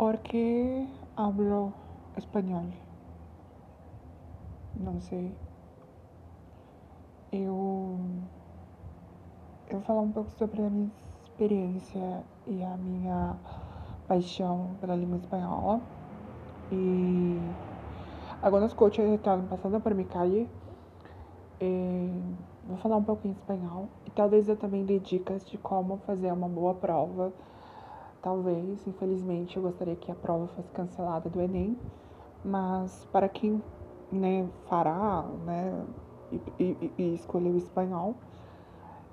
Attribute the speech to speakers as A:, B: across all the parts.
A: Porque hablo espanhol. Não sei. Eu. Eu vou falar um pouco sobre a minha experiência e a minha paixão pela língua espanhola. E. Algumas coisas estão passando por calle. E vou falar um pouco em espanhol. E talvez eu também dê dicas de como fazer uma boa prova Talvez, infelizmente, eu gostaria que a prova fosse cancelada do Enem, mas para quem né, fará né, e, e, e escolheu o espanhol,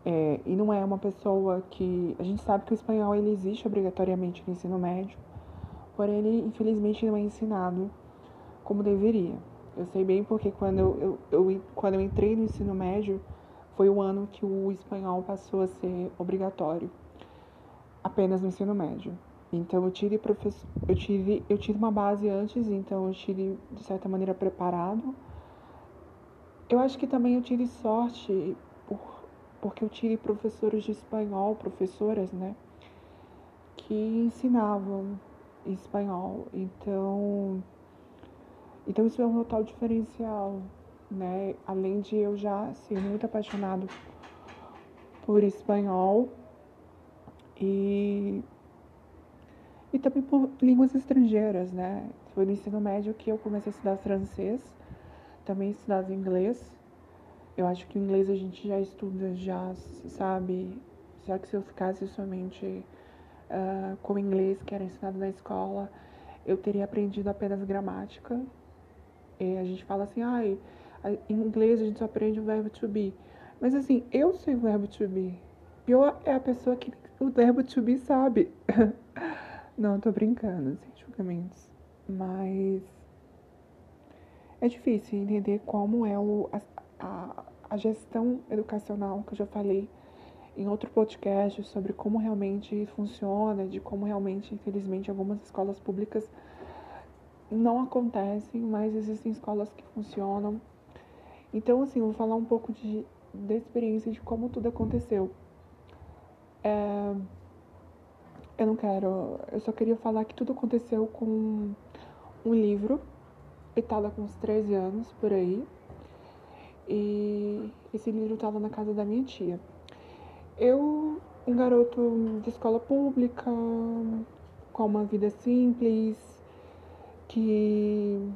A: é, e não é uma pessoa que. A gente sabe que o espanhol ele existe obrigatoriamente no ensino médio, porém ele infelizmente não é ensinado como deveria. Eu sei bem porque quando eu, eu, eu, quando eu entrei no ensino médio, foi o ano que o espanhol passou a ser obrigatório apenas no ensino médio. Então eu tive professor, eu tive eu tive uma base antes, então eu tive de certa maneira preparado. Eu acho que também eu tive sorte por, porque eu tive professores de espanhol, professoras, né, que ensinavam espanhol. Então então isso é um total diferencial, né? Além de eu já ser muito apaixonado por espanhol, e, e também por línguas estrangeiras, né? Foi no ensino médio que eu comecei a estudar francês, também estudava inglês. Eu acho que o inglês a gente já estuda, já sabe. Será que se eu ficasse somente uh, com o inglês que era ensinado na escola, eu teria aprendido apenas gramática? E a gente fala assim, ai, ah, em inglês a gente só aprende o verbo to be. Mas assim, eu sei o verbo to be. Pior é a pessoa que o verbo to be sabe. Não, tô brincando, sem julgamentos. Mas é difícil entender como é o, a, a, a gestão educacional que eu já falei em outro podcast sobre como realmente funciona, de como realmente, infelizmente, algumas escolas públicas não acontecem, mas existem escolas que funcionam. Então, assim, vou falar um pouco de, da experiência de como tudo aconteceu. É, eu não quero. Eu só queria falar que tudo aconteceu com um livro. Ele estava com uns 13 anos por aí. E esse livro estava na casa da minha tia. Eu, um garoto de escola pública, com uma vida simples, que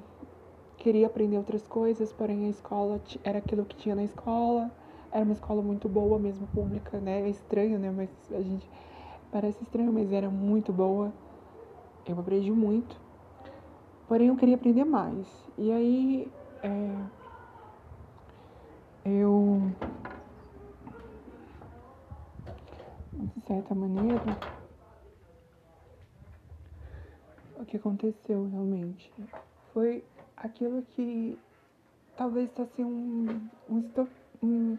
A: queria aprender outras coisas, porém a escola era aquilo que tinha na escola. Era uma escola muito boa mesmo, pública, né? É estranho, né? Mas a gente parece estranho, mas era muito boa. Eu aprendi muito. Porém, eu queria aprender mais. E aí, é, eu, de certa maneira, o que aconteceu realmente foi aquilo que talvez está sendo um, um um,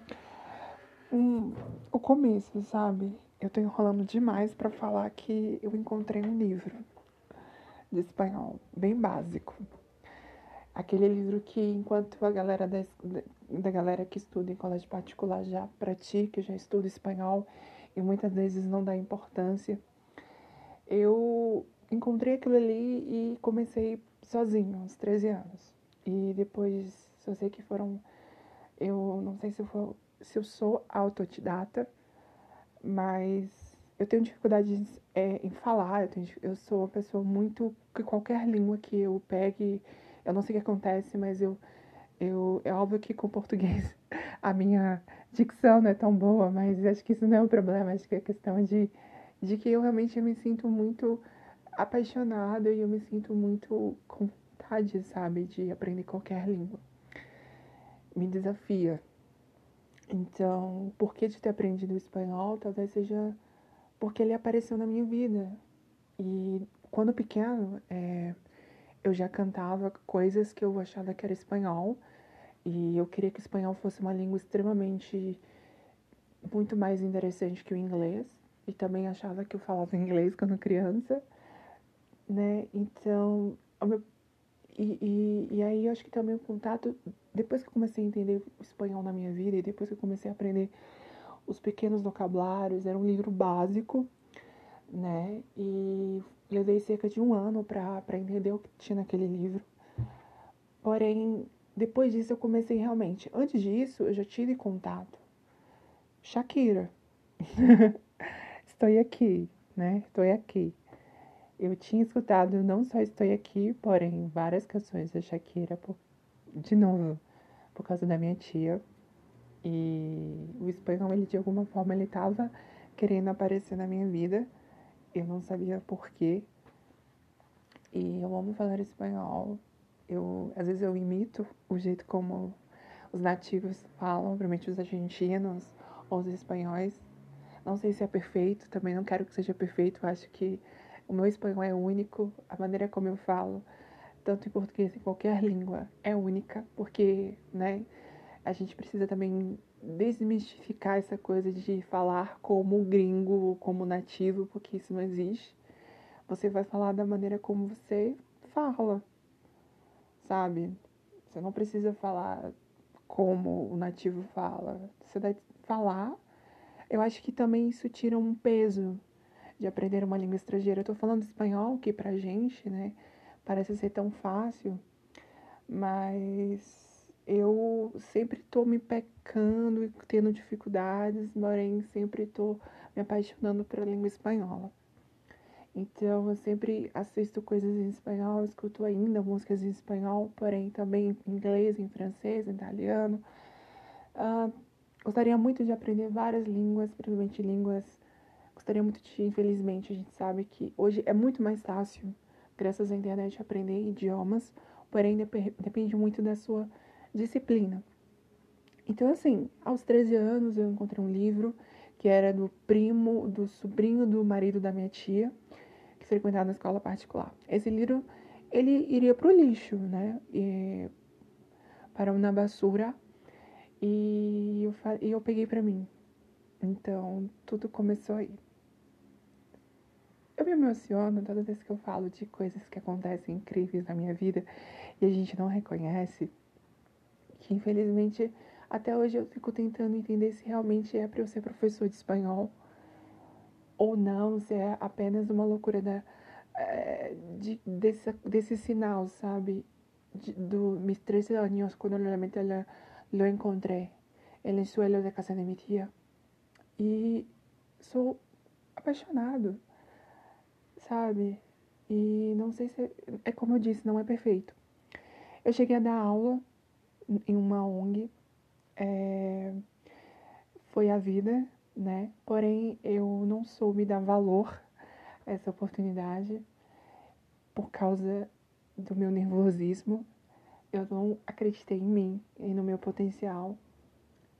A: um, o começo, sabe? Eu tô enrolando demais para falar que eu encontrei um livro de espanhol, bem básico. Aquele livro que, enquanto a galera da, da galera que estuda em colégio particular já pratica, já estuda espanhol e muitas vezes não dá importância, eu encontrei aquilo ali e comecei sozinho, aos 13 anos. E depois, só sei que foram eu não sei se eu, for, se eu sou autodidata, mas eu tenho dificuldade é, em falar. Eu, tenho, eu sou uma pessoa muito. que qualquer língua que eu pegue, eu não sei o que acontece, mas eu. eu é óbvio que com português a minha dicção não é tão boa, mas acho que isso não é um problema. Acho que é questão de, de que eu realmente me sinto muito apaixonada e eu me sinto muito com vontade, sabe, de aprender qualquer língua me desafia. Então, o porquê de ter aprendido o espanhol talvez seja porque ele apareceu na minha vida. E quando pequeno, é, eu já cantava coisas que eu achava que era espanhol. E eu queria que o espanhol fosse uma língua extremamente muito mais interessante que o inglês. E também achava que eu falava inglês quando criança, né? Então, o meu e, e, e aí eu acho que também o contato, depois que eu comecei a entender o espanhol na minha vida e depois que eu comecei a aprender os pequenos vocabulários, era um livro básico, né? E levei cerca de um ano para entender o que tinha naquele livro. Porém, depois disso eu comecei realmente. Antes disso, eu já tive contato. Shakira. estou aqui, né? Estou aqui. Eu tinha escutado não só Estou Aqui, porém várias canções da Shakira, por, de novo, por causa da minha tia. E o espanhol, ele de alguma forma, ele estava querendo aparecer na minha vida. Eu não sabia porquê. E eu amo falar espanhol. Eu, às vezes eu imito o jeito como os nativos falam, provavelmente os argentinos ou os espanhóis. Não sei se é perfeito, também não quero que seja perfeito. Eu acho que o meu espanhol é único, a maneira como eu falo, tanto em português em qualquer língua, é única, porque, né, a gente precisa também desmistificar essa coisa de falar como gringo, como nativo, porque isso não existe. Você vai falar da maneira como você fala, sabe? Você não precisa falar como o nativo fala. Você vai falar. Eu acho que também isso tira um peso de aprender uma língua estrangeira. Eu tô falando espanhol, que pra gente, né, parece ser tão fácil, mas eu sempre tô me pecando e tendo dificuldades, porém sempre tô me apaixonando pela língua espanhola. Então eu sempre assisto coisas em espanhol, escuto ainda músicas em espanhol, porém também em inglês, em francês, em italiano. Uh, gostaria muito de aprender várias línguas, principalmente línguas Gostaria muito de, infelizmente, a gente sabe que hoje é muito mais fácil, graças à internet, aprender idiomas, porém depende muito da sua disciplina. Então, assim, aos 13 anos eu encontrei um livro que era do primo, do sobrinho do marido da minha tia, que frequentava na escola particular. Esse livro, ele iria para o lixo, né? E, para uma basura. E eu, e eu peguei para mim. Então, tudo começou aí. Eu me emociono toda vez que eu falo de coisas que acontecem incríveis na minha vida e a gente não reconhece. Que infelizmente até hoje eu fico tentando entender se realmente é para eu ser professor de espanhol ou não, se é apenas uma loucura da, é, de, desse, desse sinal, sabe? De, do mis 13 anos, quando realmente lo, lo encontré en el suelo de casa de minha tia. E sou apaixonado, sabe? E não sei se. É como eu disse, não é perfeito. Eu cheguei a dar aula em uma ONG. É, foi a vida, né? Porém, eu não soube dar valor a essa oportunidade por causa do meu nervosismo. Eu não acreditei em mim e no meu potencial.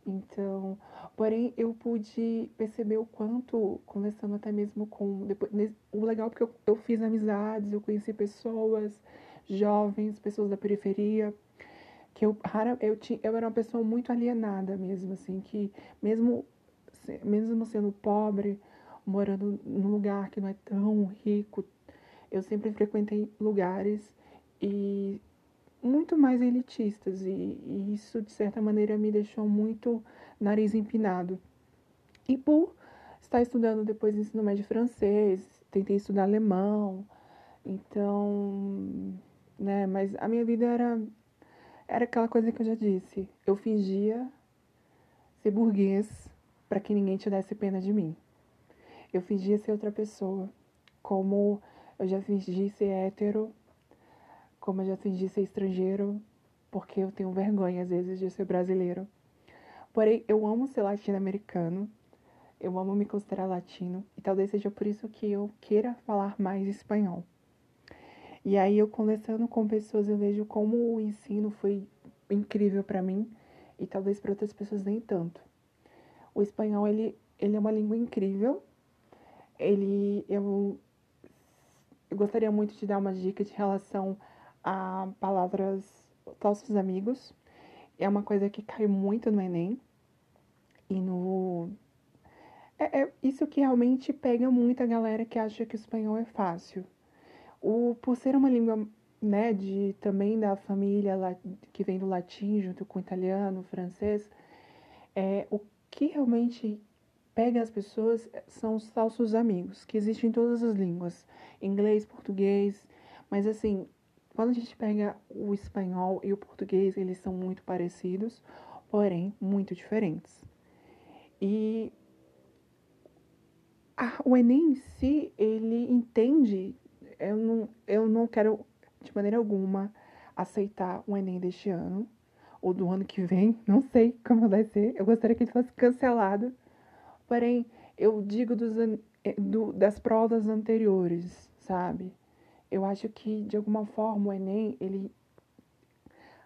A: Então, porém, eu pude perceber o quanto, conversando até mesmo com. Depois, o legal porque eu, eu fiz amizades, eu conheci pessoas jovens, pessoas da periferia, que eu, rara, eu, tinha, eu era uma pessoa muito alienada mesmo, assim, que mesmo, mesmo sendo pobre, morando num lugar que não é tão rico, eu sempre frequentei lugares e muito mais elitistas e, e, isso de certa maneira me deixou muito nariz empinado. E por estar estudando depois ensino médio francês, tentei estudar alemão, então, né, mas a minha vida era era aquela coisa que eu já disse, eu fingia ser burguês para que ninguém tivesse pena de mim. Eu fingia ser outra pessoa, como eu já fingi ser hétero como eu já fingi ser estrangeiro, porque eu tenho vergonha às vezes de ser brasileiro. Porém, eu amo ser latino-americano, eu amo me considerar latino, e talvez seja por isso que eu queira falar mais espanhol. E aí, eu conversando com pessoas, eu vejo como o ensino foi incrível para mim, e talvez para outras pessoas nem tanto. O espanhol, ele, ele é uma língua incrível, ele, eu, eu gostaria muito de dar uma dica de relação a palavras falsos amigos. É uma coisa que cai muito no Enem. E no. É, é isso que realmente pega muito a galera que acha que o espanhol é fácil. O, por ser uma língua né, de, também da família que vem do latim junto com o italiano, francês, é, o que realmente pega as pessoas são os falsos amigos, que existem em todas as línguas, inglês, português, mas assim, quando a gente pega o espanhol e o português, eles são muito parecidos, porém muito diferentes. E a, o Enem em si, ele entende, eu não, eu não quero de maneira alguma aceitar o Enem deste ano, ou do ano que vem, não sei como vai ser, eu gostaria que ele fosse cancelado, porém, eu digo dos, eh, do, das provas anteriores, sabe? Eu acho que, de alguma forma, o Enem, ele...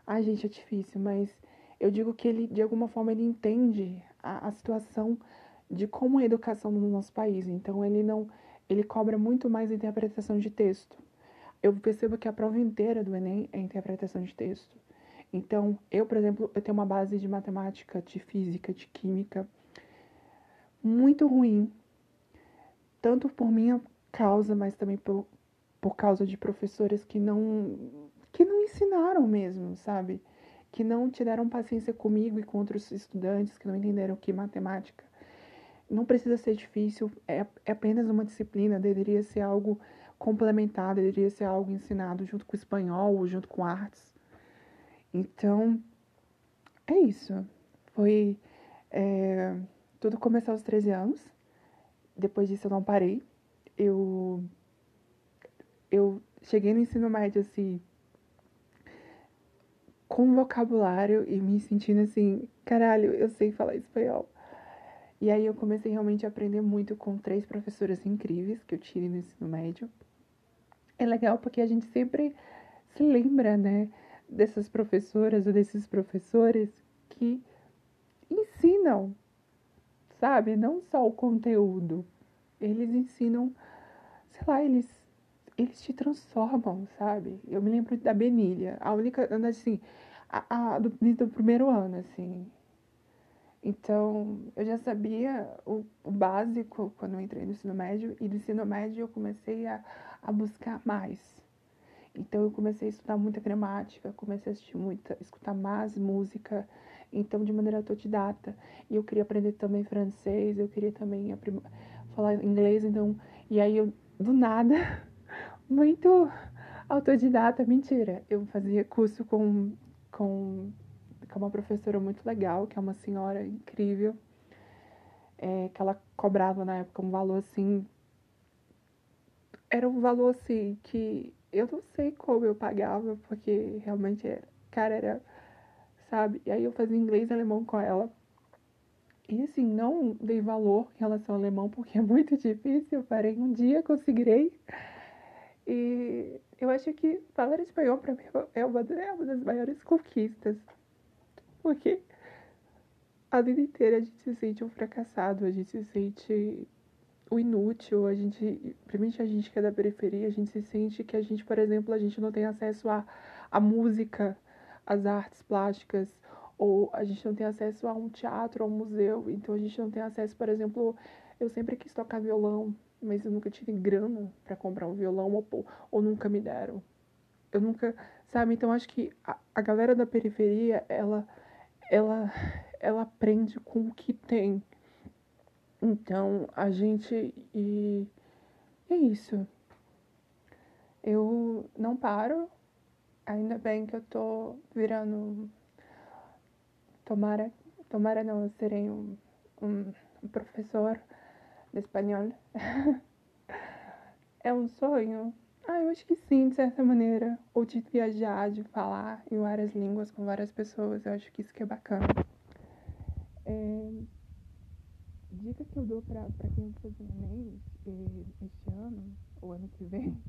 A: Ai, gente, é difícil, mas eu digo que ele, de alguma forma, ele entende a, a situação de como é a educação no nosso país. Então, ele não... Ele cobra muito mais interpretação de texto. Eu percebo que a prova inteira do Enem é interpretação de texto. Então, eu, por exemplo, eu tenho uma base de matemática, de física, de química muito ruim, tanto por minha causa, mas também por, por causa de professores que não que não ensinaram mesmo, sabe? Que não tiveram paciência comigo e com outros estudantes que não entenderam que matemática não precisa ser difícil, é, é apenas uma disciplina, deveria ser algo complementar, deveria ser algo ensinado junto com espanhol junto com artes. Então, é isso. Foi. É, tudo começou aos 13 anos. Depois disso eu não parei. Eu eu cheguei no ensino médio assim com vocabulário e me sentindo assim, caralho, eu sei falar espanhol. E aí eu comecei realmente a aprender muito com três professoras incríveis que eu tirei no ensino médio. É legal porque a gente sempre se lembra, né, dessas professoras ou desses professores que ensinam, sabe? Não só o conteúdo. Eles ensinam, sei lá, eles eles te transformam, sabe? Eu me lembro da Benilha, a única, assim, a, a do, do primeiro ano, assim. Então, eu já sabia o, o, básico quando eu entrei no ensino médio, e do ensino médio eu comecei a, a buscar mais. Então, eu comecei a estudar muita gramática, comecei a assistir muita, escutar mais música, então, de maneira autodidata. E eu queria aprender também francês, eu queria também falar inglês, então, e aí eu, do nada, muito autodidata, mentira. Eu fazia curso com, com, com uma professora muito legal, que é uma senhora incrível, é, que ela cobrava na época um valor assim. Era um valor assim que eu não sei como eu pagava, porque realmente, era, cara, era. Sabe? E aí eu fazia inglês e alemão com ela. E assim, não dei valor em relação ao alemão, porque é muito difícil. Parei um dia, conseguirei. E eu acho que falar espanhol para mim é uma, é uma das maiores conquistas. Porque a vida inteira a gente se sente um fracassado, a gente se sente o inútil, a gente, principalmente a gente que é da periferia, a gente se sente que a gente, por exemplo, a gente não tem acesso à, à música, às artes plásticas, ou a gente não tem acesso a um teatro, a um museu, então a gente não tem acesso, por exemplo, eu sempre quis tocar violão, mas eu nunca tive grana para comprar um violão ou, ou nunca me deram. Eu nunca, sabe? Então acho que a, a galera da periferia, ela, ela, ela aprende com o que tem. Então a gente e é isso. Eu não paro. Ainda bem que eu tô virando. Tomara, tomara não, serei um, um professor de espanhol. é um sonho? Ah, eu acho que sim, de certa maneira. Ou de viajar, de falar em várias línguas com várias pessoas. Eu acho que isso que é bacana. É... Dica que eu dou pra, pra quem vai fazer Enem este ano, ou ano que vem,